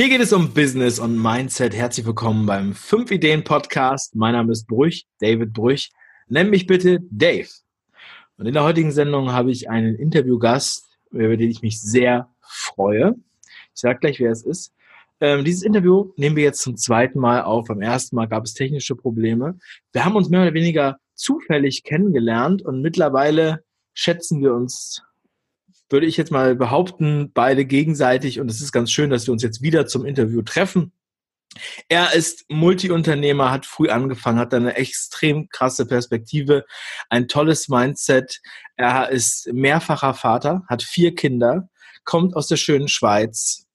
Hier geht es um Business und Mindset. Herzlich willkommen beim 5 Ideen Podcast. Mein Name ist Brüch, David Brüch. Nenn mich bitte Dave. Und in der heutigen Sendung habe ich einen Interviewgast, über den ich mich sehr freue. Ich sage gleich, wer es ist. Ähm, dieses Interview nehmen wir jetzt zum zweiten Mal auf. Beim ersten Mal gab es technische Probleme. Wir haben uns mehr oder weniger zufällig kennengelernt und mittlerweile schätzen wir uns würde ich jetzt mal behaupten, beide gegenseitig. Und es ist ganz schön, dass wir uns jetzt wieder zum Interview treffen. Er ist Multiunternehmer, hat früh angefangen, hat eine extrem krasse Perspektive, ein tolles Mindset. Er ist mehrfacher Vater, hat vier Kinder, kommt aus der schönen Schweiz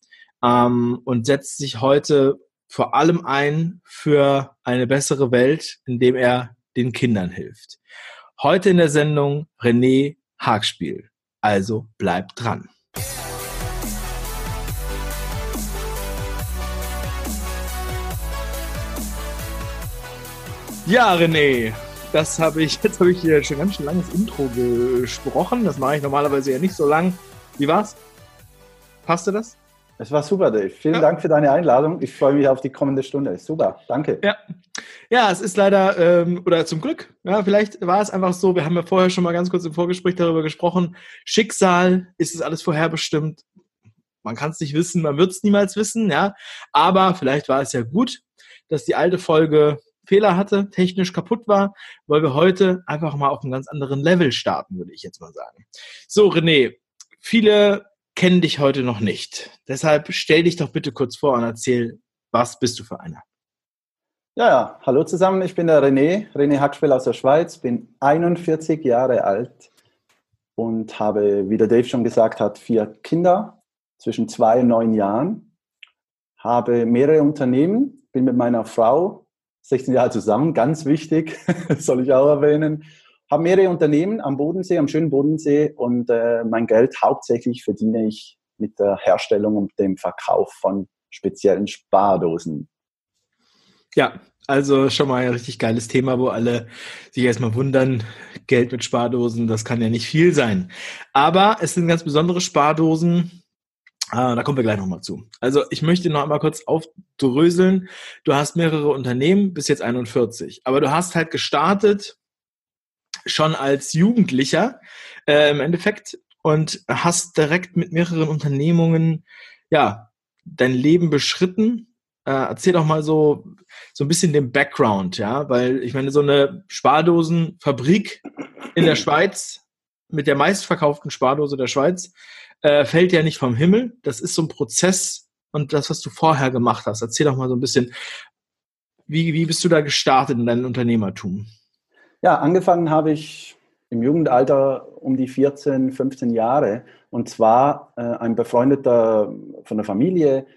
ähm, und setzt sich heute vor allem ein für eine bessere Welt, indem er den Kindern hilft. Heute in der Sendung René Hagspiel. Also bleibt dran. Ja, René, das habe ich, jetzt habe ich hier schon ganz schön langes Intro gesprochen. Das mache ich normalerweise ja nicht so lang. Wie war's? Passte das? Es war super, Dave. Vielen ja. Dank für deine Einladung. Ich freue mich auf die kommende Stunde. Super, danke. Ja, ja es ist leider, ähm, oder zum Glück, ja, vielleicht war es einfach so, wir haben ja vorher schon mal ganz kurz im Vorgespräch darüber gesprochen, Schicksal, ist es alles vorherbestimmt? Man kann es nicht wissen, man wird es niemals wissen, ja. Aber vielleicht war es ja gut, dass die alte Folge Fehler hatte, technisch kaputt war, weil wir heute einfach mal auf einem ganz anderen Level starten, würde ich jetzt mal sagen. So, René, viele kennen dich heute noch nicht. Deshalb stell dich doch bitte kurz vor und erzähl, was bist du für einer? Ja, ja, hallo zusammen, ich bin der René, René Hackspiel aus der Schweiz, bin 41 Jahre alt und habe, wie der Dave schon gesagt hat, vier Kinder zwischen zwei und neun Jahren, habe mehrere Unternehmen, bin mit meiner Frau 16 Jahre zusammen, ganz wichtig, soll ich auch erwähnen, habe mehrere Unternehmen am Bodensee, am schönen Bodensee und äh, mein Geld hauptsächlich verdiene ich mit der Herstellung und dem Verkauf von speziellen Spardosen. Ja, also schon mal ein richtig geiles Thema, wo alle sich erstmal wundern, Geld mit Spardosen, das kann ja nicht viel sein. Aber es sind ganz besondere Spardosen. Ah, da kommen wir gleich nochmal zu. Also ich möchte noch einmal kurz aufdröseln. Du hast mehrere Unternehmen, bis jetzt 41. Aber du hast halt gestartet schon als Jugendlicher äh, im Endeffekt und hast direkt mit mehreren Unternehmungen ja dein Leben beschritten. Äh, erzähl doch mal so so ein bisschen den Background, ja, weil ich meine so eine Spardosenfabrik in der Schweiz mit der meistverkauften Spardose der Schweiz äh, fällt ja nicht vom Himmel. Das ist so ein Prozess und das, was du vorher gemacht hast. Erzähl doch mal so ein bisschen, wie, wie bist du da gestartet in deinem Unternehmertum? Ja, angefangen habe ich im Jugendalter um die 14, 15 Jahre. Und zwar äh, ein befreundeter von der Familie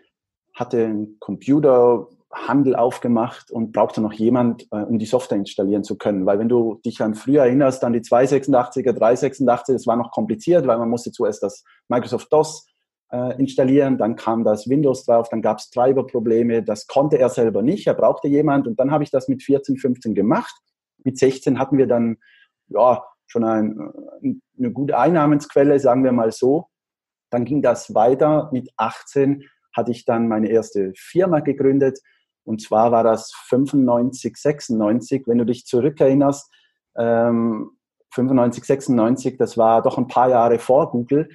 hatte einen Computerhandel aufgemacht und brauchte noch jemand, äh, um die Software installieren zu können. Weil wenn du dich an früher erinnerst, an die 286er, 386, das war noch kompliziert, weil man musste zuerst das Microsoft DOS äh, installieren, dann kam das Windows drauf, dann gab es Treiberprobleme, das konnte er selber nicht, er brauchte jemand und dann habe ich das mit 14, 15 gemacht mit 16 hatten wir dann ja schon ein, eine gute Einnahmensquelle, sagen wir mal so. Dann ging das weiter. Mit 18 hatte ich dann meine erste Firma gegründet. Und zwar war das 95, 96, wenn du dich zurückerinnerst. Ähm, 95, 96, das war doch ein paar Jahre vor Google.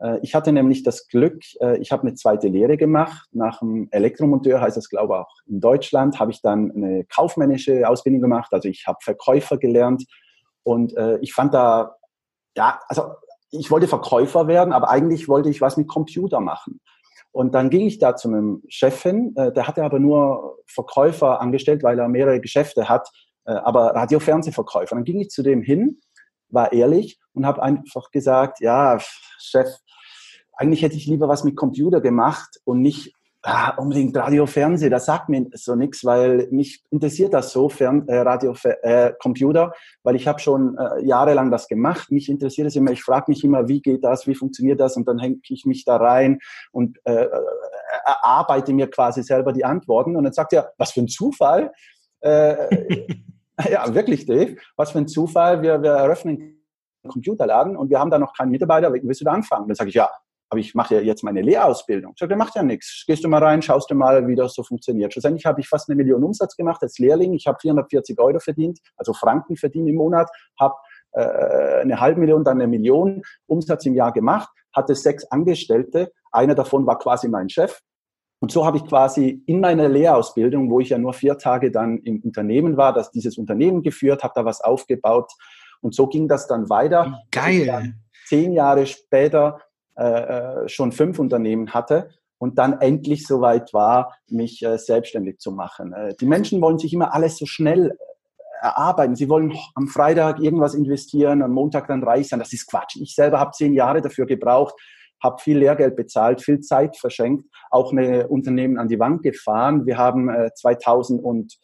Äh, ich hatte nämlich das Glück, äh, ich habe eine zweite Lehre gemacht. Nach dem Elektromonteur heißt das, glaube ich, auch in Deutschland, habe ich dann eine kaufmännische Ausbildung gemacht. Also ich habe Verkäufer gelernt und äh, ich fand da, ja, also ich wollte Verkäufer werden, aber eigentlich wollte ich was mit Computer machen. Und dann ging ich da zu einem Chef hin, der hatte aber nur Verkäufer angestellt, weil er mehrere Geschäfte hat, aber Radio-Fernsehverkäufer. Dann ging ich zu dem hin, war ehrlich und habe einfach gesagt, ja, Chef, eigentlich hätte ich lieber was mit Computer gemacht und nicht ah, unbedingt Radio, Fernsehen. Das sagt mir so nichts, weil mich interessiert das so, Fern, äh, Radio, äh, Computer, weil ich habe schon äh, jahrelang das gemacht. Mich interessiert es immer. Ich frage mich immer, wie geht das, wie funktioniert das und dann hänge ich mich da rein und äh, äh, erarbeite mir quasi selber die Antworten. Und dann sagt er, was für ein Zufall. Äh, ja, wirklich, Dave. Was für ein Zufall. Wir, wir eröffnen einen Computerladen und wir haben da noch keinen Mitarbeiter. Willst du da anfangen? Dann sage ich, ja, aber ich mache ja jetzt meine Lehrausbildung. Ich sage, der macht ja nichts. Gehst du mal rein, schaust du mal, wie das so funktioniert. Schlussendlich habe ich fast eine Million Umsatz gemacht als Lehrling. Ich habe 440 Euro verdient, also Franken verdient im Monat, habe äh, eine halbe Million, dann eine Million Umsatz im Jahr gemacht, hatte sechs Angestellte. Einer davon war quasi mein Chef. Und so habe ich quasi in meiner Lehrausbildung, wo ich ja nur vier Tage dann im Unternehmen war, dass dieses Unternehmen geführt, habe da was aufgebaut. Und so ging das dann weiter. Geil. Zehn Jahre später äh, äh, schon fünf Unternehmen hatte und dann endlich soweit war, mich äh, selbstständig zu machen. Äh, die Menschen wollen sich immer alles so schnell äh, erarbeiten. Sie wollen am Freitag irgendwas investieren, am Montag dann reich sein. Das ist Quatsch. Ich selber habe zehn Jahre dafür gebraucht, habe viel Lehrgeld bezahlt, viel Zeit verschenkt, auch eine Unternehmen an die Wand gefahren. Wir haben äh, 2000 und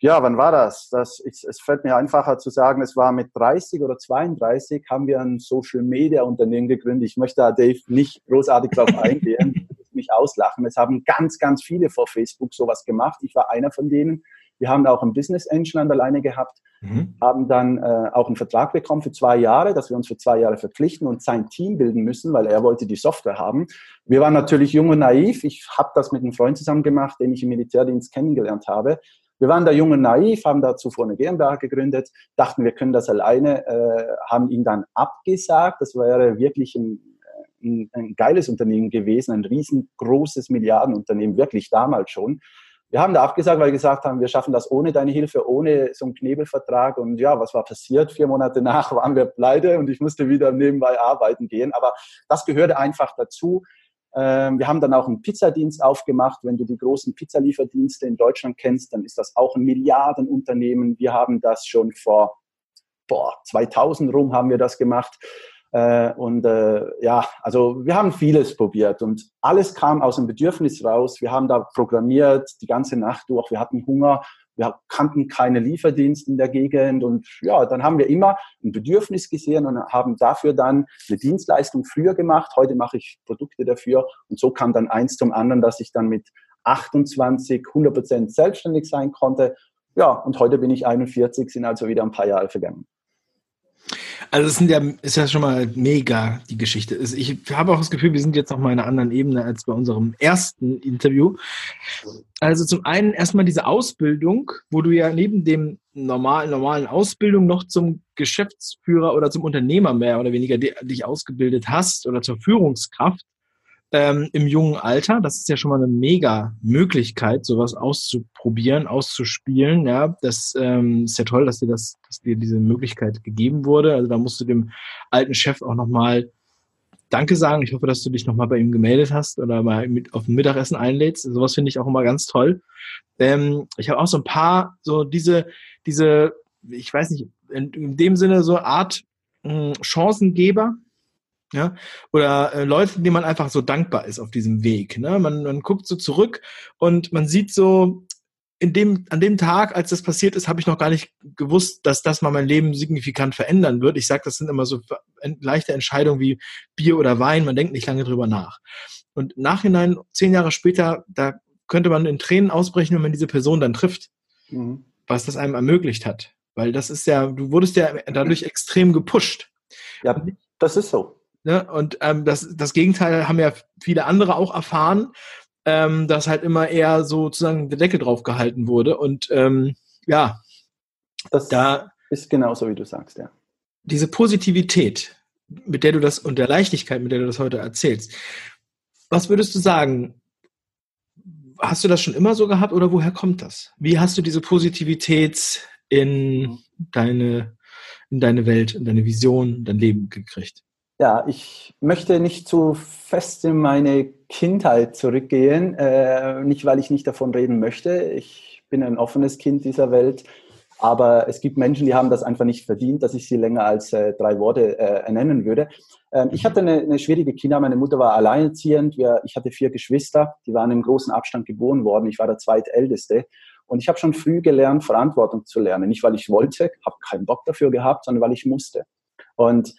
ja, wann war das? das ich, es fällt mir einfacher zu sagen, es war mit 30 oder 32 haben wir ein Social Media Unternehmen gegründet. Ich möchte da Dave nicht großartig drauf eingehen, mich auslachen. Es haben ganz, ganz viele vor Facebook sowas gemacht. Ich war einer von denen. Wir haben auch ein Business Engine an der Leine gehabt, mhm. haben dann äh, auch einen Vertrag bekommen für zwei Jahre, dass wir uns für zwei Jahre verpflichten und sein Team bilden müssen, weil er wollte die Software haben. Wir waren natürlich jung und naiv. Ich habe das mit einem Freund zusammen gemacht, den ich im Militärdienst kennengelernt habe. Wir waren da jung und naiv, haben da zuvor eine GmbH gegründet, dachten, wir können das alleine, äh, haben ihn dann abgesagt. Das wäre wirklich ein, ein, ein geiles Unternehmen gewesen, ein riesengroßes Milliardenunternehmen, wirklich damals schon. Wir haben da abgesagt, weil wir gesagt haben, wir schaffen das ohne deine Hilfe, ohne so einen Knebelvertrag. Und ja, was war passiert? Vier Monate nach waren wir pleite und ich musste wieder nebenbei arbeiten gehen. Aber das gehörte einfach dazu. Ähm, wir haben dann auch einen Pizzadienst aufgemacht. Wenn du die großen Pizzalieferdienste in Deutschland kennst, dann ist das auch ein Milliardenunternehmen. Wir haben das schon vor boah, 2000 rum haben wir das gemacht. Äh, und äh, ja, also wir haben vieles probiert und alles kam aus dem Bedürfnis raus. Wir haben da programmiert die ganze Nacht durch. Wir hatten Hunger. Wir kannten keine Lieferdienste in der Gegend und ja, dann haben wir immer ein Bedürfnis gesehen und haben dafür dann eine Dienstleistung früher gemacht. Heute mache ich Produkte dafür und so kam dann eins zum anderen, dass ich dann mit 28 100 Prozent selbstständig sein konnte. Ja, und heute bin ich 41, sind also wieder ein paar Jahre vergangen. Also es sind ja, ist ja schon mal mega die Geschichte. Ich habe auch das Gefühl, wir sind jetzt noch mal in einer anderen Ebene als bei unserem ersten Interview. Also zum einen erstmal diese Ausbildung, wo du ja neben dem normalen, normalen Ausbildung noch zum Geschäftsführer oder zum Unternehmer mehr oder weniger dich ausgebildet hast oder zur Führungskraft ähm, im jungen Alter. Das ist ja schon mal eine mega Möglichkeit, sowas auszuprobieren, auszuspielen. Ja, das ähm, ist ja toll, dass dir das, dass dir diese Möglichkeit gegeben wurde. Also da musst du dem alten Chef auch nochmal Danke sagen. Ich hoffe, dass du dich nochmal bei ihm gemeldet hast oder mal mit auf ein Mittagessen einlädst. Sowas finde ich auch immer ganz toll. Ähm, ich habe auch so ein paar, so diese, diese, ich weiß nicht, in, in dem Sinne so Art hm, Chancengeber, ja, oder äh, Leute, denen man einfach so dankbar ist auf diesem Weg. Ne? Man, man guckt so zurück und man sieht so, in dem, an dem Tag, als das passiert ist, habe ich noch gar nicht gewusst, dass das mal mein Leben signifikant verändern wird. Ich sage, das sind immer so leichte Entscheidungen wie Bier oder Wein, man denkt nicht lange drüber nach. Und nachhinein, zehn Jahre später, da könnte man in Tränen ausbrechen, wenn man diese Person dann trifft, mhm. was das einem ermöglicht hat. Weil das ist ja, du wurdest ja dadurch extrem gepusht. Ja, das ist so. Ne? Und ähm, das, das Gegenteil haben ja viele andere auch erfahren, ähm, dass halt immer eher sozusagen der Deckel drauf gehalten wurde. Und ähm, ja, das da ist genauso, wie du sagst, ja. Diese Positivität, mit der du das und der Leichtigkeit, mit der du das heute erzählst, was würdest du sagen? Hast du das schon immer so gehabt oder woher kommt das? Wie hast du diese Positivität in deine, in deine Welt, in deine Vision, in dein Leben gekriegt? Ja, ich möchte nicht zu fest in meine Kindheit zurückgehen, äh, nicht weil ich nicht davon reden möchte. Ich bin ein offenes Kind dieser Welt, aber es gibt Menschen, die haben das einfach nicht verdient, dass ich sie länger als äh, drei Worte äh, nennen würde. Ähm, ich hatte eine, eine, schwierige Kinder. Meine Mutter war alleinerziehend. Wir, ich hatte vier Geschwister, die waren im großen Abstand geboren worden. Ich war der zweitälteste. Und ich habe schon früh gelernt, Verantwortung zu lernen. Nicht, weil ich wollte, habe keinen Bock dafür gehabt, sondern weil ich musste. Und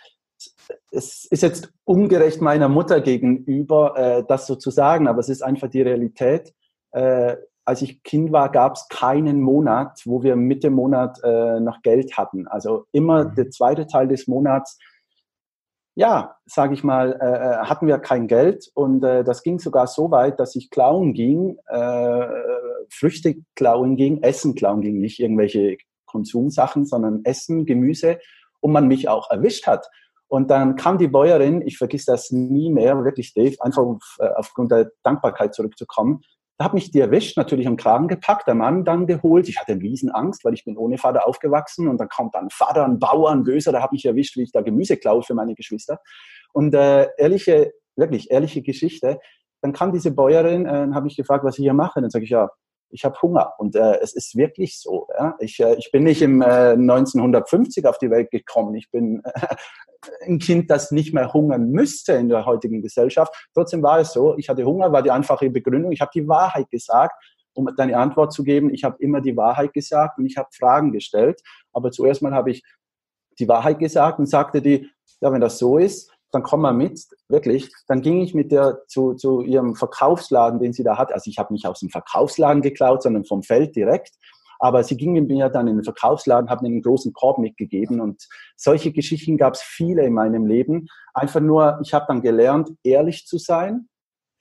es ist jetzt ungerecht meiner Mutter gegenüber, äh, das so zu sagen, aber es ist einfach die Realität. Äh, als ich Kind war, gab es keinen Monat, wo wir Mitte Monat äh, noch Geld hatten. Also immer mhm. der zweite Teil des Monats ja, sage ich mal, äh, äh, hatten wir kein Geld und äh, das ging sogar so weit, dass ich klauen ging, äh, Früchte klauen ging, Essen klauen ging, nicht irgendwelche Konsumsachen, sondern Essen, Gemüse und man mich auch erwischt hat. Und dann kam die Bäuerin, ich vergiss das nie mehr, wirklich Dave, einfach auf, äh, aufgrund der Dankbarkeit zurückzukommen, da hat mich die erwischt, natürlich am Kragen gepackt, der Mann dann geholt. Ich hatte eine Riesenangst, weil ich bin ohne Vater aufgewachsen und dann kommt dann Vater, ein Bauer, ein Böser, der hat mich erwischt, wie ich da Gemüse klaue für meine Geschwister. Und äh, ehrliche, wirklich ehrliche Geschichte. Dann kam diese Bäuerin, äh, habe ich gefragt, was ich hier mache. Dann sage ich, ja, ich habe Hunger. Und äh, es ist wirklich so. Ja? Ich, äh, ich bin nicht im äh, 1950 auf die Welt gekommen. Ich bin äh, ein Kind, das nicht mehr hungern müsste in der heutigen Gesellschaft. Trotzdem war es so, ich hatte Hunger, war die einfache Begründung. Ich habe die Wahrheit gesagt. Um deine Antwort zu geben, ich habe immer die Wahrheit gesagt und ich habe Fragen gestellt. Aber zuerst mal habe ich die Wahrheit gesagt und sagte die, ja, wenn das so ist, dann komm mal mit, wirklich. Dann ging ich mit der zu, zu ihrem Verkaufsladen, den sie da hat. Also ich habe nicht aus dem Verkaufsladen geklaut, sondern vom Feld direkt. Aber sie ging mir dann in den Verkaufsladen, hat mir einen großen Korb mitgegeben. Und solche Geschichten gab es viele in meinem Leben. Einfach nur, ich habe dann gelernt, ehrlich zu sein,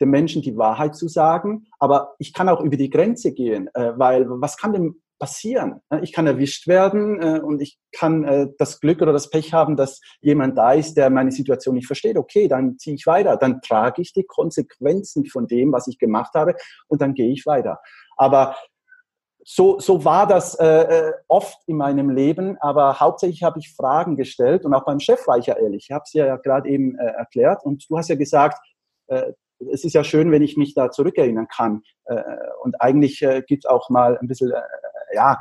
den Menschen die Wahrheit zu sagen. Aber ich kann auch über die Grenze gehen, äh, weil was kann denn passieren. Ich kann erwischt werden äh, und ich kann äh, das Glück oder das Pech haben, dass jemand da ist, der meine Situation nicht versteht. Okay, dann ziehe ich weiter. Dann trage ich die Konsequenzen von dem, was ich gemacht habe und dann gehe ich weiter. Aber so, so war das äh, äh oft in meinem Leben, aber hauptsächlich habe ich Fragen gestellt und auch beim Chef war ich ja ehrlich. Ich habe es ja gerade eben äh, erklärt und du hast ja gesagt, äh, es ist ja schön, wenn ich mich da zurückerinnern kann. Und eigentlich äh, gibt es auch mal ein bisschen ja,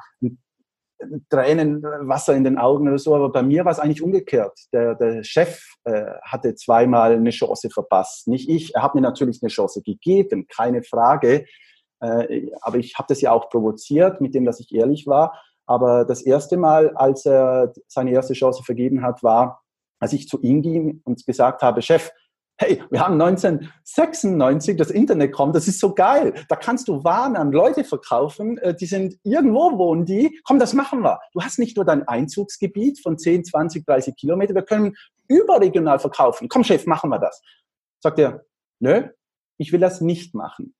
Tränen, Wasser in den Augen oder so, aber bei mir war es eigentlich umgekehrt. Der, der Chef äh, hatte zweimal eine Chance verpasst, nicht ich. Er hat mir natürlich eine Chance gegeben, keine Frage, äh, aber ich habe das ja auch provoziert, mit dem, dass ich ehrlich war. Aber das erste Mal, als er seine erste Chance vergeben hat, war, als ich zu ihm ging und gesagt habe, Chef, Hey, wir haben 1996 das Internet kommt, das ist so geil. Da kannst du Waren an Leute verkaufen, äh, die sind irgendwo wohnen die. Komm, das machen wir. Du hast nicht nur dein Einzugsgebiet von 10, 20, 30 Kilometer, wir können überregional verkaufen. Komm, Chef, machen wir das. Sagt er, nö, ich will das nicht machen.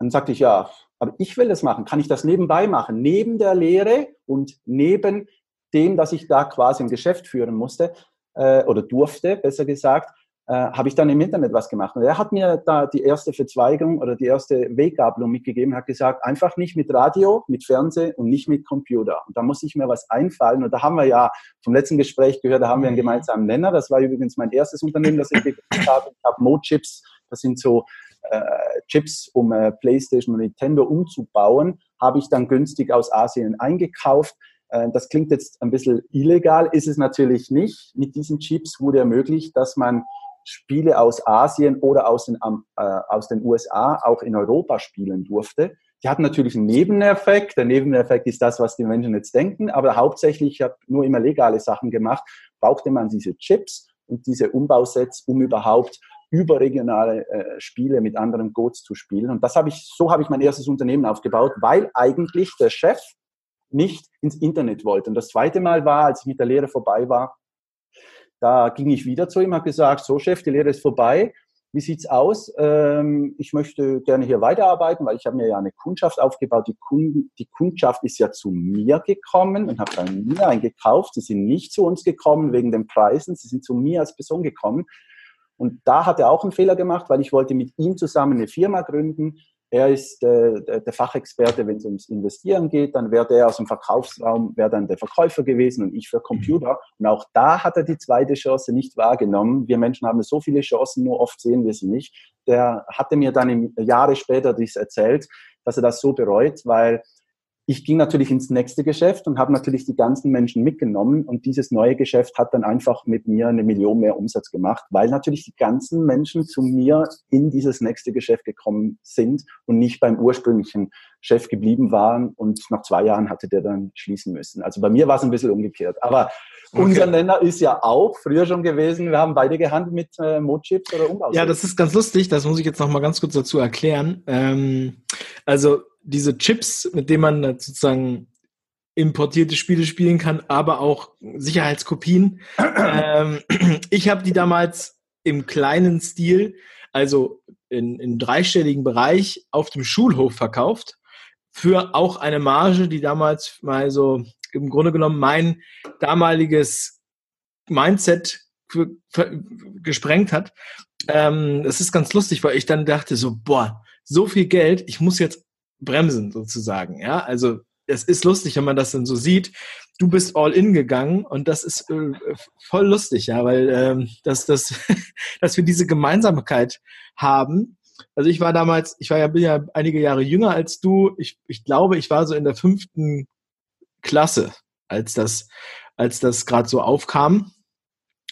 Dann sagte ich, ja, aber ich will das machen. Kann ich das nebenbei machen? Neben der Lehre und neben dem, dass ich da quasi ein Geschäft führen musste äh, oder durfte, besser gesagt, äh, habe ich dann im Internet was gemacht. Und er hat mir da die erste Verzweigung oder die erste Weggabelung mitgegeben, hat gesagt, einfach nicht mit Radio, mit Fernsehen und nicht mit Computer. Und da muss ich mir was einfallen. Und da haben wir ja vom letzten Gespräch gehört, da haben wir einen gemeinsamen Nenner. Das war übrigens mein erstes Unternehmen, das ich gegründet habe. Ich habe Mo-Chips, das sind so äh, Chips, um äh, PlayStation und Nintendo umzubauen, habe ich dann günstig aus Asien eingekauft. Äh, das klingt jetzt ein bisschen illegal, ist es natürlich nicht. Mit diesen Chips wurde ermöglicht, dass man Spiele aus Asien oder aus den, äh, aus den USA auch in Europa spielen durfte. Die hatten natürlich einen Nebeneffekt. Der Nebeneffekt ist das, was die Menschen jetzt denken. Aber hauptsächlich, ich habe nur immer legale Sachen gemacht, brauchte man diese Chips und diese Umbausets, um überhaupt überregionale äh, Spiele mit anderen Codes zu spielen. Und das habe ich, so habe ich mein erstes Unternehmen aufgebaut, weil eigentlich der Chef nicht ins Internet wollte. Und das zweite Mal war, als ich mit der Lehre vorbei war, da ging ich wieder zu ihm, habe gesagt, so Chef, die Lehre ist vorbei. Wie sieht's aus? Ähm, ich möchte gerne hier weiterarbeiten, weil ich habe mir ja eine Kundschaft aufgebaut. Die, Kunden, die Kundschaft ist ja zu mir gekommen und hat bei mir eingekauft. Sie sind nicht zu uns gekommen wegen den Preisen. Sie sind zu mir als Person gekommen. Und da hat er auch einen Fehler gemacht, weil ich wollte mit ihm zusammen eine Firma gründen. Er ist äh, der Fachexperte, wenn es ums Investieren geht. Dann wäre der aus dem Verkaufsraum, wäre dann der Verkäufer gewesen und ich für Computer. Und auch da hat er die zweite Chance nicht wahrgenommen. Wir Menschen haben so viele Chancen, nur oft sehen wir sie nicht. Der hatte mir dann im, Jahre später dies erzählt, dass er das so bereut, weil ich ging natürlich ins nächste Geschäft und habe natürlich die ganzen Menschen mitgenommen und dieses neue Geschäft hat dann einfach mit mir eine Million mehr Umsatz gemacht, weil natürlich die ganzen Menschen zu mir in dieses nächste Geschäft gekommen sind und nicht beim ursprünglichen Chef geblieben waren und nach zwei Jahren hatte der dann schließen müssen. Also bei mir war es ein bisschen umgekehrt. Aber okay. unser Nenner ist ja auch früher schon gewesen, wir haben beide gehandelt mit äh, Mochips oder Umbau. Ja, das ist ganz lustig, das muss ich jetzt noch mal ganz kurz dazu erklären. Ähm, also diese Chips, mit denen man sozusagen importierte Spiele spielen kann, aber auch Sicherheitskopien. ähm, ich habe die damals im kleinen Stil, also in, in dreistelligen Bereich, auf dem Schulhof verkauft. Für auch eine Marge, die damals mal so im Grunde genommen mein damaliges Mindset für, für, gesprengt hat. Ähm, das ist ganz lustig, weil ich dann dachte so, boah, so viel Geld, ich muss jetzt bremsen sozusagen. Ja, also es ist lustig, wenn man das dann so sieht. Du bist all in gegangen und das ist äh, voll lustig, ja, weil ähm, dass, dass, dass wir diese Gemeinsamkeit haben. Also ich war damals, ich war ja, bin ja einige Jahre jünger als du. Ich, ich glaube, ich war so in der fünften Klasse, als das, als das gerade so aufkam.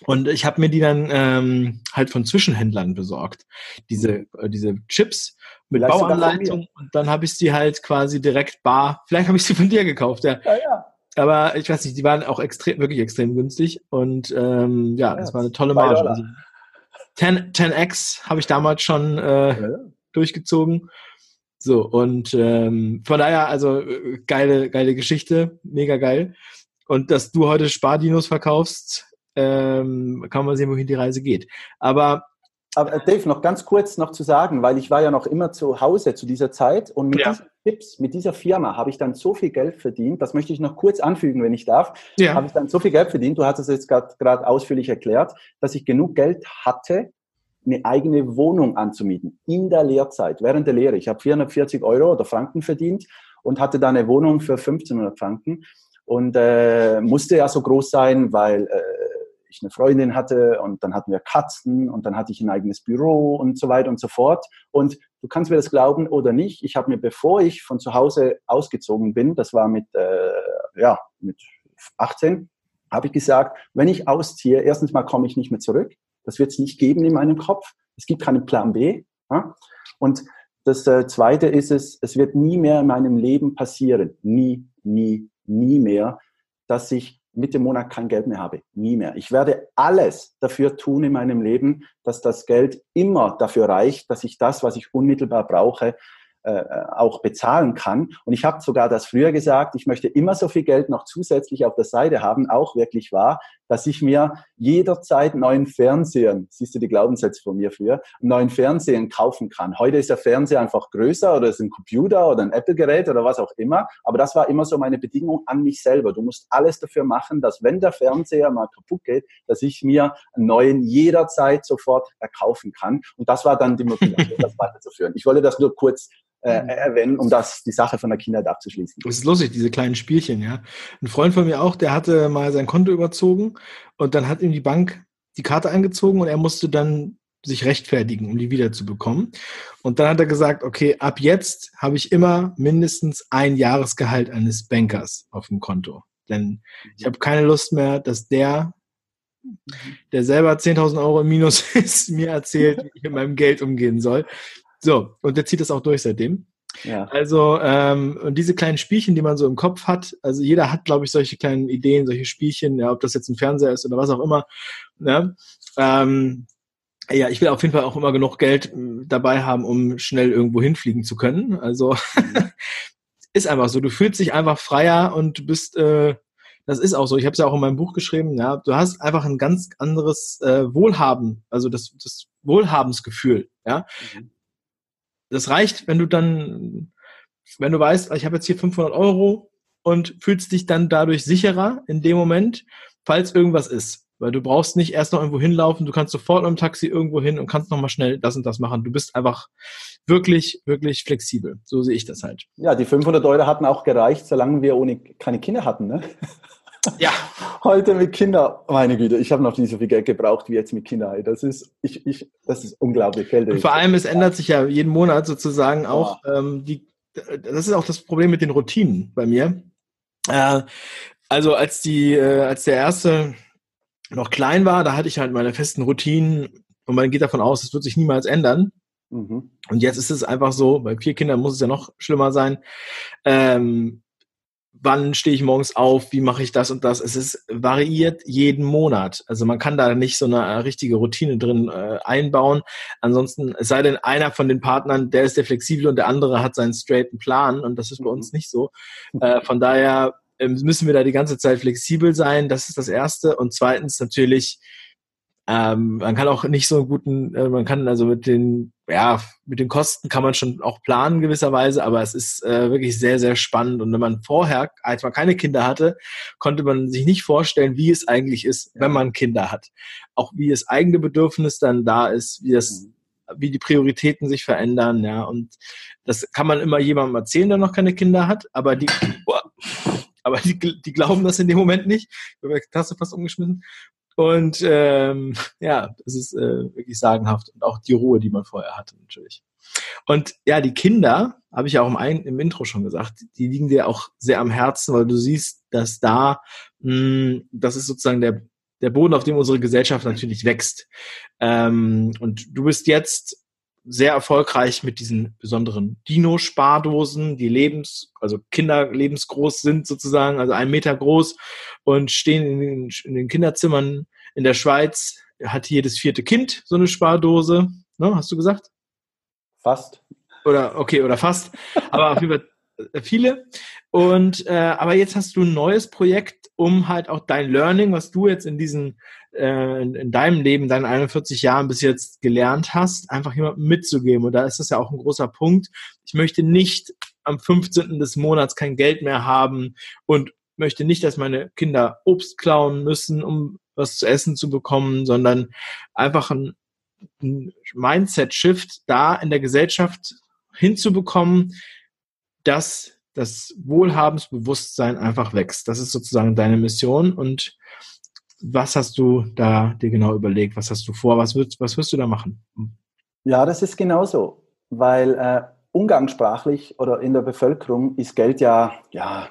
Und ich habe mir die dann ähm, halt von Zwischenhändlern besorgt. Diese, äh, diese Chips mit Vielleicht Bauanleitung. Und dann habe ich sie halt quasi direkt bar. Vielleicht habe ich sie von dir gekauft, ja. ja, ja. Aber ich weiß nicht, die waren auch extrem, wirklich extrem günstig. Und ähm, ja, ja das war eine tolle Marge. Also 10, 10x habe ich damals schon äh, ja, ja. durchgezogen. So, und ähm, von daher, also äh, geile, geile Geschichte, mega geil. Und dass du heute Spardinos verkaufst, ähm, kann man sehen, wohin die Reise geht. Aber aber äh, Dave, noch ganz kurz noch zu sagen, weil ich war ja noch immer zu Hause zu dieser Zeit und mit ja. diesen Tipps, mit dieser Firma habe ich dann so viel Geld verdient, das möchte ich noch kurz anfügen, wenn ich darf, ja. habe ich dann so viel Geld verdient, du hast es jetzt gerade ausführlich erklärt, dass ich genug Geld hatte, eine eigene Wohnung anzumieten in der Lehrzeit, während der Lehre. Ich habe 440 Euro oder Franken verdient und hatte da eine Wohnung für 1500 Franken und äh, musste ja so groß sein, weil äh, ich eine Freundin hatte und dann hatten wir Katzen und dann hatte ich ein eigenes Büro und so weiter und so fort. Und du kannst mir das glauben oder nicht, ich habe mir, bevor ich von zu Hause ausgezogen bin, das war mit, äh, ja, mit 18, habe ich gesagt, wenn ich ausziehe, erstens mal komme ich nicht mehr zurück. Das wird es nicht geben in meinem Kopf. Es gibt keinen Plan B. Ja? Und das äh, Zweite ist es, es wird nie mehr in meinem Leben passieren, nie, nie, nie mehr, dass ich mit dem Monat kein Geld mehr habe. Nie mehr. Ich werde alles dafür tun in meinem Leben, dass das Geld immer dafür reicht, dass ich das, was ich unmittelbar brauche, äh, auch bezahlen kann. Und ich habe sogar das früher gesagt, ich möchte immer so viel Geld noch zusätzlich auf der Seite haben, auch wirklich wahr, dass ich mir jederzeit neuen Fernseher, siehst du die Glaubenssätze von mir früher, neuen Fernseher kaufen kann. Heute ist der Fernseher einfach größer oder ist ein Computer oder ein Apple-Gerät oder was auch immer. Aber das war immer so meine Bedingung an mich selber. Du musst alles dafür machen, dass wenn der Fernseher mal kaputt geht, dass ich mir einen neuen jederzeit sofort erkaufen kann. Und das war dann die Motivation, das weiterzuführen. Ich wollte das nur kurz äh, mhm. erwähnen, um das die Sache von der Kindheit abzuschließen. Das ist lustig, diese kleinen Spielchen, ja. Ein Freund von mir auch, der hatte mal sein Konto überzogen und dann hat ihm die Bank die Karte eingezogen und er musste dann sich rechtfertigen, um die wiederzubekommen. Und dann hat er gesagt, okay, ab jetzt habe ich immer mindestens ein Jahresgehalt eines Bankers auf dem Konto. Denn ich habe keine Lust mehr, dass der, der selber 10.000 Euro im Minus ist, mir erzählt, wie ich mit meinem Geld umgehen soll. So, und der zieht das auch durch seitdem. Ja. Also, ähm, und diese kleinen Spielchen, die man so im Kopf hat, also jeder hat, glaube ich, solche kleinen Ideen, solche Spielchen, ja, ob das jetzt ein Fernseher ist oder was auch immer. Ne? Ähm, ja, ich will auf jeden Fall auch immer genug Geld äh, dabei haben, um schnell irgendwo hinfliegen zu können. Also ist einfach so. Du fühlst dich einfach freier und du bist, äh, das ist auch so. Ich habe es ja auch in meinem Buch geschrieben. Ja, du hast einfach ein ganz anderes äh, Wohlhaben, also das, das Wohlhabensgefühl. Ja, mhm das reicht, wenn du dann, wenn du weißt, ich habe jetzt hier 500 Euro und fühlst dich dann dadurch sicherer in dem Moment, falls irgendwas ist. Weil du brauchst nicht erst noch irgendwo hinlaufen, du kannst sofort dem Taxi irgendwo hin und kannst nochmal schnell das und das machen. Du bist einfach wirklich, wirklich flexibel. So sehe ich das halt. Ja, die 500 Euro hatten auch gereicht, solange wir ohne keine Kinder hatten. Ne? Ja. Heute mit Kindern, meine Güte, ich habe noch nie so viel Geld gebraucht wie jetzt mit Kindern. Das ist, ich, ich, das ist unglaublich. Und vor allem, es ändert sich ja jeden Monat sozusagen auch ja. ähm, die, das ist auch das Problem mit den Routinen bei mir. Äh, also als die, äh, als der erste noch klein war, da hatte ich halt meine festen Routinen und man geht davon aus, es wird sich niemals ändern. Mhm. Und jetzt ist es einfach so, bei vier Kindern muss es ja noch schlimmer sein. Ähm, wann stehe ich morgens auf, wie mache ich das und das. Es ist variiert jeden Monat. Also man kann da nicht so eine äh, richtige Routine drin äh, einbauen. Ansonsten, es sei denn, einer von den Partnern, der ist der flexibel und der andere hat seinen straighten Plan und das ist bei uns nicht so. Äh, von daher ähm, müssen wir da die ganze Zeit flexibel sein. Das ist das Erste. Und zweitens natürlich, ähm, man kann auch nicht so einen guten, äh, man kann also mit den, ja, mit den Kosten kann man schon auch planen gewisserweise, aber es ist äh, wirklich sehr, sehr spannend. Und wenn man vorher, als man keine Kinder hatte, konnte man sich nicht vorstellen, wie es eigentlich ist, wenn man Kinder hat. Auch wie das eigene Bedürfnis dann da ist, wie das, mhm. wie die Prioritäten sich verändern, ja. Und das kann man immer jemandem erzählen, der noch keine Kinder hat, aber die, aber die, die glauben das in dem Moment nicht. Ich habe die Tasse fast umgeschmissen. Und ähm, ja, es ist äh, wirklich sagenhaft und auch die Ruhe, die man vorher hatte natürlich. Und ja, die Kinder, habe ich ja auch im, Ein im Intro schon gesagt, die liegen dir auch sehr am Herzen, weil du siehst, dass da, mh, hm, das ist sozusagen der, der Boden, auf dem unsere Gesellschaft natürlich wächst. Ähm, und du bist jetzt sehr erfolgreich mit diesen besonderen Dino-Spardosen, die lebens, also Kinder lebensgroß sind sozusagen, also einen Meter groß und stehen in den, in den Kinderzimmern in der Schweiz. Hat jedes vierte Kind so eine Spardose, ne, hast du gesagt? Fast. Oder okay, oder fast. Aber auf jeden Fall äh, viele. Und äh, aber jetzt hast du ein neues Projekt, um halt auch dein Learning, was du jetzt in diesen äh, in, in, deinem Leben, deinen 41 Jahren bis jetzt gelernt hast, einfach jemandem mitzugeben. Und da ist das ja auch ein großer Punkt. Ich möchte nicht am 15. des Monats kein Geld mehr haben und möchte nicht, dass meine Kinder Obst klauen müssen, um was zu essen zu bekommen, sondern einfach ein, ein Mindset-Shift da in der Gesellschaft hinzubekommen, dass das Wohlhabensbewusstsein einfach wächst. Das ist sozusagen deine Mission und was hast du da dir genau überlegt? Was hast du vor? Was, wirst, was wirst du da machen? Ja, das ist genauso, weil äh, umgangssprachlich oder in der Bevölkerung ist Geld ja, ja,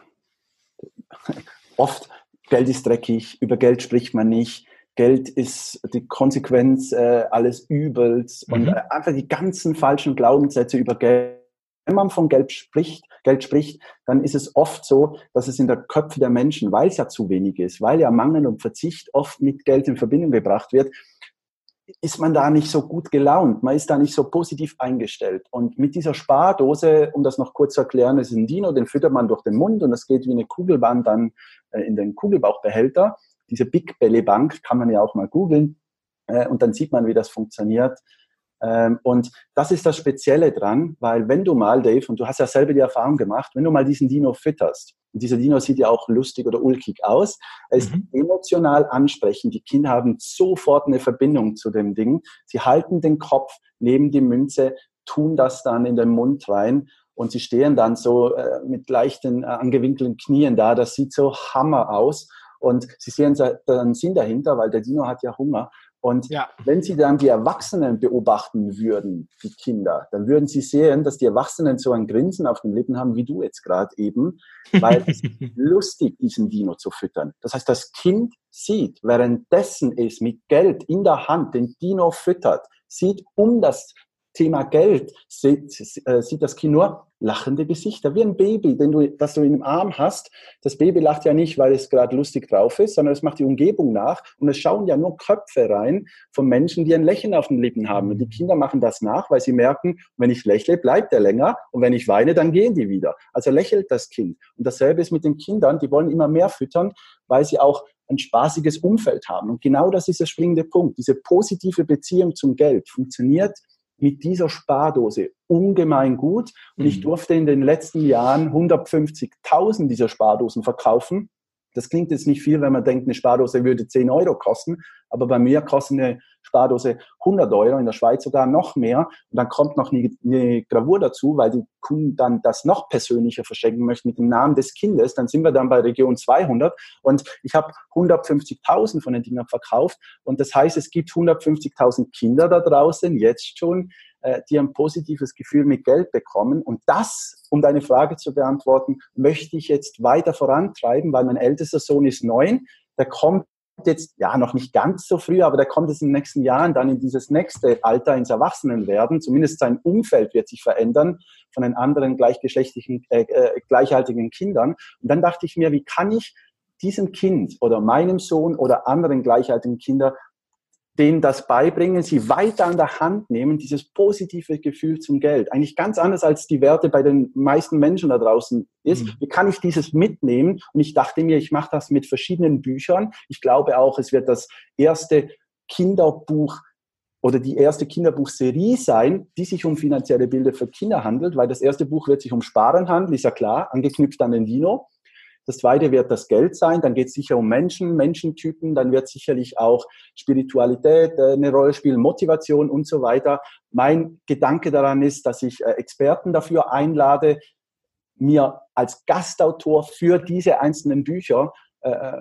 oft Geld ist dreckig, über Geld spricht man nicht. Geld ist die Konsequenz äh, alles Übels mhm. und äh, einfach die ganzen falschen Glaubenssätze über Geld. Wenn man von Geld spricht, Geld spricht, dann ist es oft so, dass es in der Köpfe der Menschen, weil es ja zu wenig ist, weil ja Mangel und Verzicht oft mit Geld in Verbindung gebracht wird, ist man da nicht so gut gelaunt, man ist da nicht so positiv eingestellt. Und mit dieser Spardose, um das noch kurz zu erklären, ist ein Dino, den füttert man durch den Mund und das geht wie eine Kugelbahn dann äh, in den Kugelbauchbehälter. Diese Big Belly Bank kann man ja auch mal googeln äh, und dann sieht man, wie das funktioniert. Ähm, und das ist das Spezielle dran, weil wenn du mal, Dave, und du hast ja selber die Erfahrung gemacht, wenn du mal diesen Dino fütterst, und dieser Dino sieht ja auch lustig oder ulkig aus, er ist mhm. emotional ansprechend. Die Kinder haben sofort eine Verbindung zu dem Ding. Sie halten den Kopf neben die Münze, tun das dann in den Mund rein und sie stehen dann so äh, mit leichten äh, angewinkelten Knien da. Das sieht so Hammer aus. Und sie sehen dann Sinn dahinter, weil der Dino hat ja Hunger. Und ja. wenn Sie dann die Erwachsenen beobachten würden, die Kinder, dann würden Sie sehen, dass die Erwachsenen so ein Grinsen auf den Lippen haben, wie du jetzt gerade eben, weil es lustig diesen Dino zu füttern. Das heißt, das Kind sieht, währenddessen es mit Geld in der Hand den Dino füttert, sieht um das Thema Geld sieht, äh, sieht das Kind nur lachende Gesichter, wie ein Baby, den du, das du in dem Arm hast. Das Baby lacht ja nicht, weil es gerade lustig drauf ist, sondern es macht die Umgebung nach und es schauen ja nur Köpfe rein von Menschen, die ein Lächeln auf den Lippen haben. Und die Kinder machen das nach, weil sie merken, wenn ich lächle, bleibt er länger und wenn ich weine, dann gehen die wieder. Also lächelt das Kind. Und dasselbe ist mit den Kindern, die wollen immer mehr füttern, weil sie auch ein spaßiges Umfeld haben. Und genau das ist der springende Punkt. Diese positive Beziehung zum Geld funktioniert mit dieser Spardose ungemein gut. Und mhm. ich durfte in den letzten Jahren 150.000 dieser Spardosen verkaufen. Das klingt jetzt nicht viel, wenn man denkt, eine Spardose würde 10 Euro kosten, aber bei mir kostet eine Spardose 100 Euro, in der Schweiz sogar noch mehr. Und dann kommt noch eine, Gravur dazu, weil die Kunden dann das noch persönlicher verschenken möchten mit dem Namen des Kindes. Dann sind wir dann bei Region 200 und ich habe 150.000 von den Dingern verkauft. Und das heißt, es gibt 150.000 Kinder da draußen jetzt schon, äh, die ein positives Gefühl mit Geld bekommen. Und das, um deine Frage zu beantworten, möchte ich jetzt weiter vorantreiben, weil mein ältester Sohn ist neun. Der kommt jetzt, ja, noch nicht ganz so früh, aber der kommt jetzt in den nächsten Jahren dann in dieses nächste Alter, ins Erwachsenenwerden. Zumindest sein Umfeld wird sich verändern von den anderen gleichgeschlechtlichen, äh, äh, gleichaltigen Kindern. Und dann dachte ich mir, wie kann ich diesem Kind oder meinem Sohn oder anderen gleichaltigen Kindern denen das beibringen, sie weiter an der Hand nehmen, dieses positive Gefühl zum Geld. Eigentlich ganz anders als die Werte bei den meisten Menschen da draußen ist. Mhm. Wie kann ich dieses mitnehmen? Und ich dachte mir, ich mache das mit verschiedenen Büchern. Ich glaube auch, es wird das erste Kinderbuch oder die erste Kinderbuchserie sein, die sich um finanzielle Bilder für Kinder handelt, weil das erste Buch wird sich um Sparen handeln, ist ja klar, angeknüpft an den Dino. Das zweite wird das Geld sein. Dann geht es sicher um Menschen, Menschentypen. Dann wird sicherlich auch Spiritualität äh, eine Rolle spielen, Motivation und so weiter. Mein Gedanke daran ist, dass ich äh, Experten dafür einlade, mir als Gastautor für diese einzelnen Bücher äh,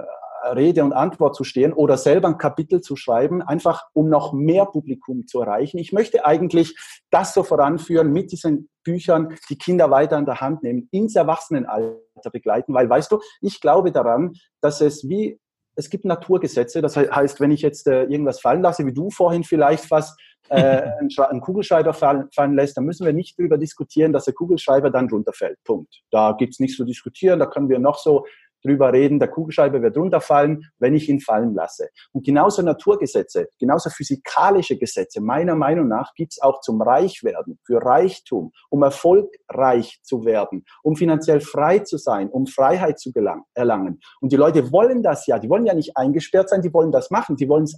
Rede und Antwort zu stehen oder selber ein Kapitel zu schreiben, einfach um noch mehr Publikum zu erreichen. Ich möchte eigentlich das so voranführen, mit diesen Büchern die Kinder weiter in der Hand nehmen, ins Erwachsenenalter begleiten, weil weißt du, ich glaube daran, dass es wie es gibt Naturgesetze, das heißt, wenn ich jetzt äh, irgendwas fallen lasse, wie du vorhin vielleicht was äh, einen Kugelschreiber fallen, fallen lässt, dann müssen wir nicht darüber diskutieren, dass der Kugelschreiber dann runterfällt. Punkt. Da gibt's nichts zu diskutieren, da können wir noch so drüber reden, der Kugelschreiber wird runterfallen, wenn ich ihn fallen lasse. Und genauso Naturgesetze, genauso physikalische Gesetze, meiner Meinung nach, gibt's auch zum Reichwerden, für Reichtum, um erfolgreich zu werden, um finanziell frei zu sein, um Freiheit zu gelang, erlangen. Und die Leute wollen das ja, die wollen ja nicht eingesperrt sein, die wollen das machen, die wollen es,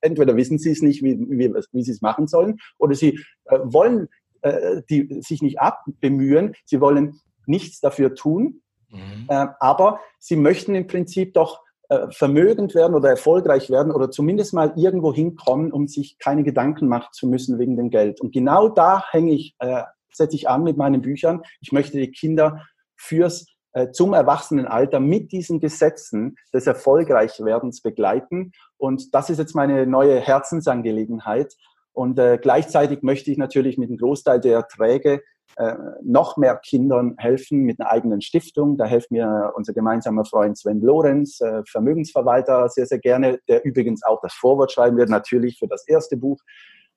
entweder wissen sie es nicht, wie, wie, wie sie es machen sollen, oder sie äh, wollen äh, die sich nicht abbemühen, sie wollen nichts dafür tun, Mhm. Äh, aber sie möchten im Prinzip doch äh, vermögend werden oder erfolgreich werden oder zumindest mal irgendwo hinkommen, um sich keine Gedanken machen zu müssen wegen dem Geld. Und genau da hänge ich, äh, setze ich an mit meinen Büchern. Ich möchte die Kinder fürs zum Erwachsenenalter mit diesen Gesetzen des Erfolgreichwerdens begleiten. Und das ist jetzt meine neue Herzensangelegenheit. Und äh, gleichzeitig möchte ich natürlich mit einem Großteil der Erträge äh, noch mehr Kindern helfen mit einer eigenen Stiftung. Da hilft mir unser gemeinsamer Freund Sven Lorenz, äh, Vermögensverwalter, sehr, sehr gerne, der übrigens auch das Vorwort schreiben wird, natürlich für das erste Buch,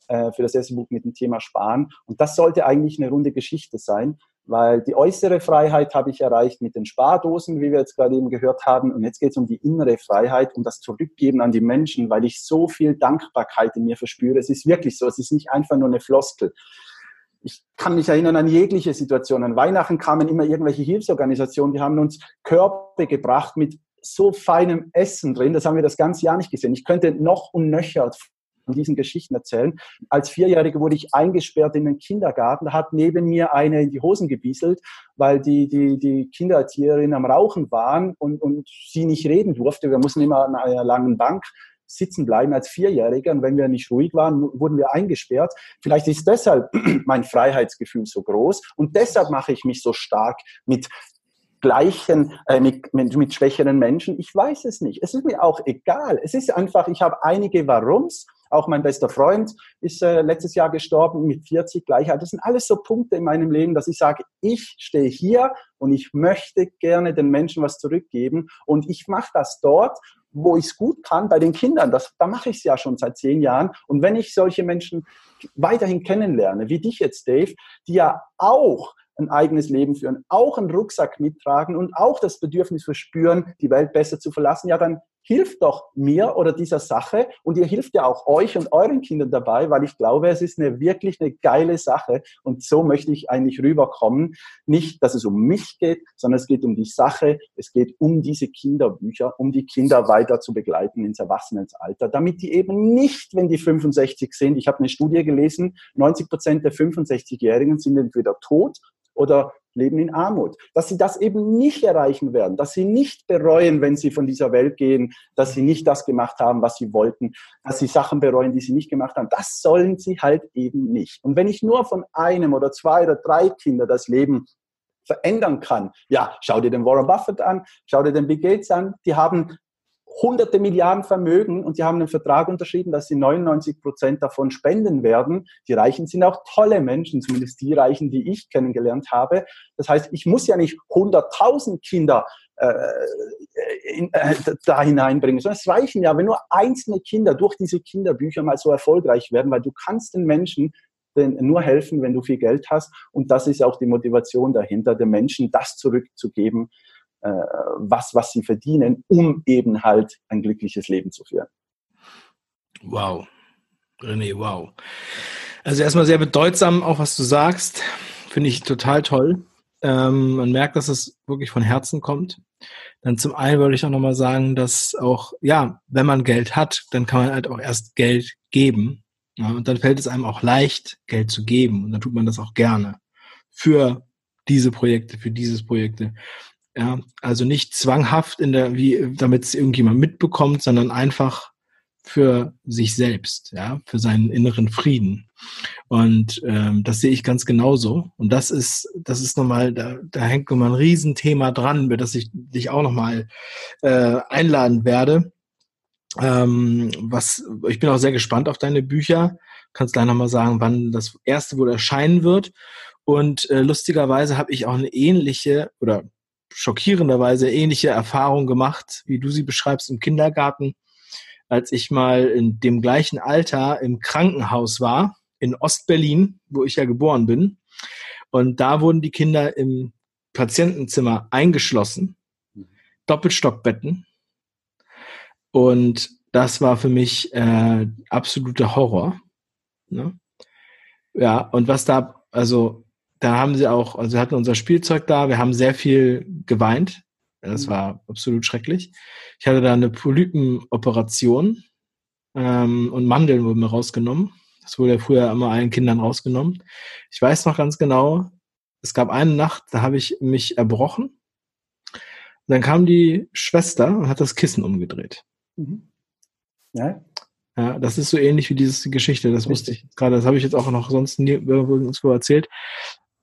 äh, für das erste Buch mit dem Thema Sparen. Und das sollte eigentlich eine runde Geschichte sein, weil die äußere Freiheit habe ich erreicht mit den Spardosen, wie wir jetzt gerade eben gehört haben. Und jetzt geht es um die innere Freiheit, um das Zurückgeben an die Menschen, weil ich so viel Dankbarkeit in mir verspüre. Es ist wirklich so, es ist nicht einfach nur eine Floskel ich kann mich erinnern an jegliche Situationen. An Weihnachten kamen immer irgendwelche Hilfsorganisationen, die haben uns Körbe gebracht mit so feinem Essen drin. Das haben wir das ganze Jahr nicht gesehen. Ich könnte noch und nöcher von diesen Geschichten erzählen. Als Vierjährige wurde ich eingesperrt in den Kindergarten. Da hat neben mir eine in die Hosen gebieselt, weil die, die, die Kindererzieherin am Rauchen waren und, und sie nicht reden durfte. Wir mussten immer an einer langen Bank sitzen bleiben als Vierjähriger und wenn wir nicht ruhig waren, wurden wir eingesperrt. Vielleicht ist deshalb mein Freiheitsgefühl so groß und deshalb mache ich mich so stark mit gleichen, äh, mit, mit, mit schwächeren Menschen. Ich weiß es nicht. Es ist mir auch egal. Es ist einfach, ich habe einige Warums. Auch mein bester Freund ist äh, letztes Jahr gestorben mit 40 Gleichheit. Das sind alles so Punkte in meinem Leben, dass ich sage, ich stehe hier und ich möchte gerne den Menschen was zurückgeben und ich mache das dort wo ich es gut kann, bei den Kindern, das, da mache ich es ja schon seit zehn Jahren. Und wenn ich solche Menschen weiterhin kennenlerne, wie dich jetzt, Dave, die ja auch ein eigenes Leben führen, auch einen Rucksack mittragen und auch das Bedürfnis verspüren, die Welt besser zu verlassen, ja, dann hilft doch mir oder dieser Sache und ihr hilft ja auch euch und euren Kindern dabei, weil ich glaube, es ist eine wirklich eine geile Sache und so möchte ich eigentlich rüberkommen. Nicht, dass es um mich geht, sondern es geht um die Sache, es geht um diese Kinderbücher, um die Kinder weiter zu begleiten ins Erwachsenenalter, damit die eben nicht, wenn die 65 sind, ich habe eine Studie gelesen, 90 Prozent der 65-Jährigen sind entweder tot oder leben in Armut. Dass sie das eben nicht erreichen werden, dass sie nicht bereuen, wenn sie von dieser Welt gehen, dass sie nicht das gemacht haben, was sie wollten, dass sie Sachen bereuen, die sie nicht gemacht haben. Das sollen sie halt eben nicht. Und wenn ich nur von einem oder zwei oder drei Kindern das Leben verändern kann. Ja, schau dir den Warren Buffett an, schau dir den Bill Gates an. Die haben hunderte Milliarden Vermögen und die haben einen Vertrag unterschrieben, dass sie 99 Prozent davon spenden werden. Die Reichen sind auch tolle Menschen, zumindest die Reichen, die ich kennengelernt habe. Das heißt, ich muss ja nicht 100.000 Kinder äh, in, äh, da hineinbringen, sondern es reichen ja, wenn nur einzelne Kinder durch diese Kinderbücher mal so erfolgreich werden, weil du kannst den Menschen nur helfen, wenn du viel Geld hast. Und das ist auch die Motivation dahinter, den Menschen das zurückzugeben, äh, was, was sie verdienen, um eben halt ein glückliches Leben zu führen. Wow. René, wow. Also erstmal sehr bedeutsam, auch was du sagst. Finde ich total toll. Ähm, man merkt, dass es wirklich von Herzen kommt. Dann zum einen würde ich auch nochmal sagen, dass auch, ja, wenn man Geld hat, dann kann man halt auch erst Geld geben. Ja, und dann fällt es einem auch leicht, Geld zu geben. Und dann tut man das auch gerne. Für diese Projekte, für dieses Projekte. Ja, also nicht zwanghaft in der, wie, damit es irgendjemand mitbekommt, sondern einfach für sich selbst, ja, für seinen inneren Frieden. Und ähm, das sehe ich ganz genauso. Und das ist, das ist nochmal, da, da hängt nochmal ein Riesenthema dran, über das ich dich auch nochmal äh, einladen werde. Ähm, was, ich bin auch sehr gespannt auf deine Bücher. Kannst gleich nochmal sagen, wann das erste wohl erscheinen wird. Und äh, lustigerweise habe ich auch eine ähnliche oder schockierenderweise ähnliche Erfahrung gemacht, wie du sie beschreibst im Kindergarten als ich mal in dem gleichen Alter im Krankenhaus war, in Ostberlin, wo ich ja geboren bin. Und da wurden die Kinder im Patientenzimmer eingeschlossen, Doppelstockbetten. Und das war für mich äh, absoluter Horror. Ne? Ja, und was da, also da haben sie auch, also wir hatten unser Spielzeug da, wir haben sehr viel geweint, das mhm. war absolut schrecklich. Ich hatte da eine Polypenoperation ähm, und Mandeln wurden mir rausgenommen. Das wurde ja früher immer allen Kindern rausgenommen. Ich weiß noch ganz genau, es gab eine Nacht, da habe ich mich erbrochen. Dann kam die Schwester und hat das Kissen umgedreht. Mhm. Ja. Ja, das ist so ähnlich wie diese Geschichte. Das wusste ich gerade. Das habe ich jetzt auch noch sonst nie irgendwo erzählt.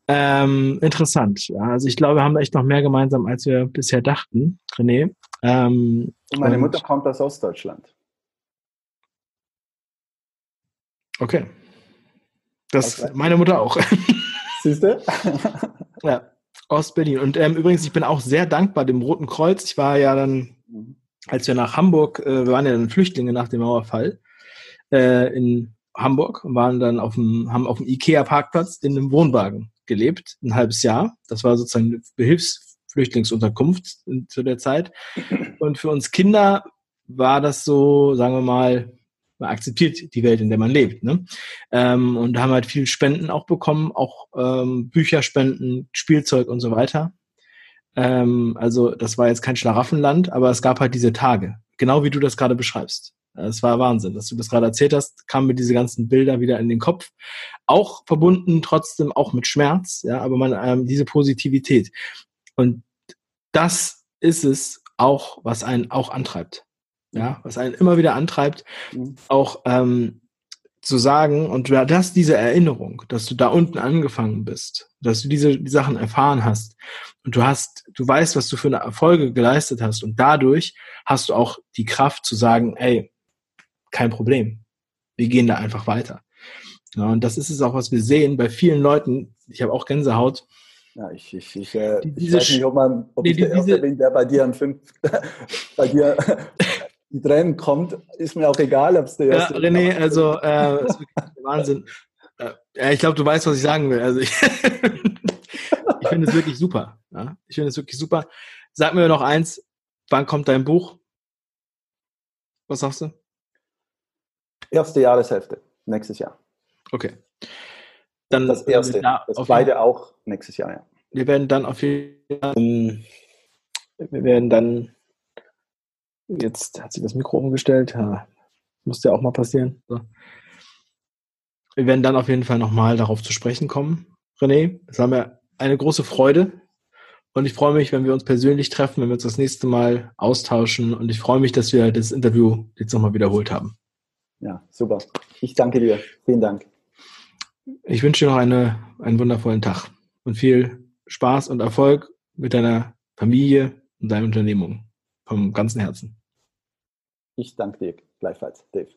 Ähm, interessant. Ja, also ich glaube, wir haben echt noch mehr gemeinsam, als wir bisher dachten, René. Ähm, meine Mutter kommt aus Ostdeutschland. Okay. Das meine Mutter auch. Siehst du? ja, Ostberlin. Und ähm, übrigens, ich bin auch sehr dankbar dem Roten Kreuz. Ich war ja dann, mhm. als wir nach Hamburg, äh, wir waren ja dann Flüchtlinge nach dem Mauerfall äh, in Hamburg und waren dann auf dem, haben auf dem Ikea-Parkplatz in einem Wohnwagen gelebt, ein halbes Jahr. Das war sozusagen eine Behilfsflüchtlingsunterkunft zu der Zeit. Und für uns Kinder war das so, sagen wir mal, man akzeptiert die Welt, in der man lebt. Ne? Ähm, und haben halt viel Spenden auch bekommen, auch ähm, Bücherspenden, Spielzeug und so weiter. Ähm, also das war jetzt kein Schlaraffenland, aber es gab halt diese Tage, genau wie du das gerade beschreibst. Es war Wahnsinn, dass du das gerade erzählt hast, kamen mir diese ganzen Bilder wieder in den Kopf. Auch verbunden trotzdem auch mit Schmerz, ja, aber man, ähm, diese Positivität. Und das ist es auch, was einen auch antreibt. Ja, was einen immer wieder antreibt, mhm. auch ähm, zu sagen, und du hast diese Erinnerung, dass du da unten angefangen bist, dass du diese die Sachen erfahren hast und du hast, du weißt, was du für eine Erfolge geleistet hast und dadurch hast du auch die Kraft zu sagen, ey, kein Problem. Wir gehen da einfach weiter. Ja, und das ist es auch, was wir sehen bei vielen Leuten. Ich habe auch Gänsehaut. Ja, ich, ich, ich, äh, die, ich weiß nicht, ob, man, ob nee, ich der diese, Erste bin, der bei dir am fünf, bei dir die Tränen kommt. Ist mir auch egal, ob es der Erste ist. Ja, René, also äh, ist Wahnsinn. Äh, ich glaube, du weißt, was ich sagen will. Also ich, ich finde es wirklich super. Ja? Ich finde es wirklich super. Sag mir noch eins, wann kommt dein Buch? Was sagst du? Erste Jahreshälfte, nächstes Jahr. Okay. Dann das erste, da das zweite auch nächstes Jahr, ja. Wir werden dann auf jeden Fall, ähm, wir werden dann, jetzt hat sich das Mikro umgestellt, ja, muss ja auch mal passieren. So. Wir werden dann auf jeden Fall nochmal darauf zu sprechen kommen. René, es war mir eine große Freude und ich freue mich, wenn wir uns persönlich treffen, wenn wir uns das nächste Mal austauschen und ich freue mich, dass wir das Interview jetzt nochmal wiederholt haben. Ja, super. Ich danke dir. Vielen Dank. Ich wünsche dir noch eine, einen wundervollen Tag und viel Spaß und Erfolg mit deiner Familie und deiner Unternehmung. Vom ganzen Herzen. Ich danke dir gleichfalls, Dave.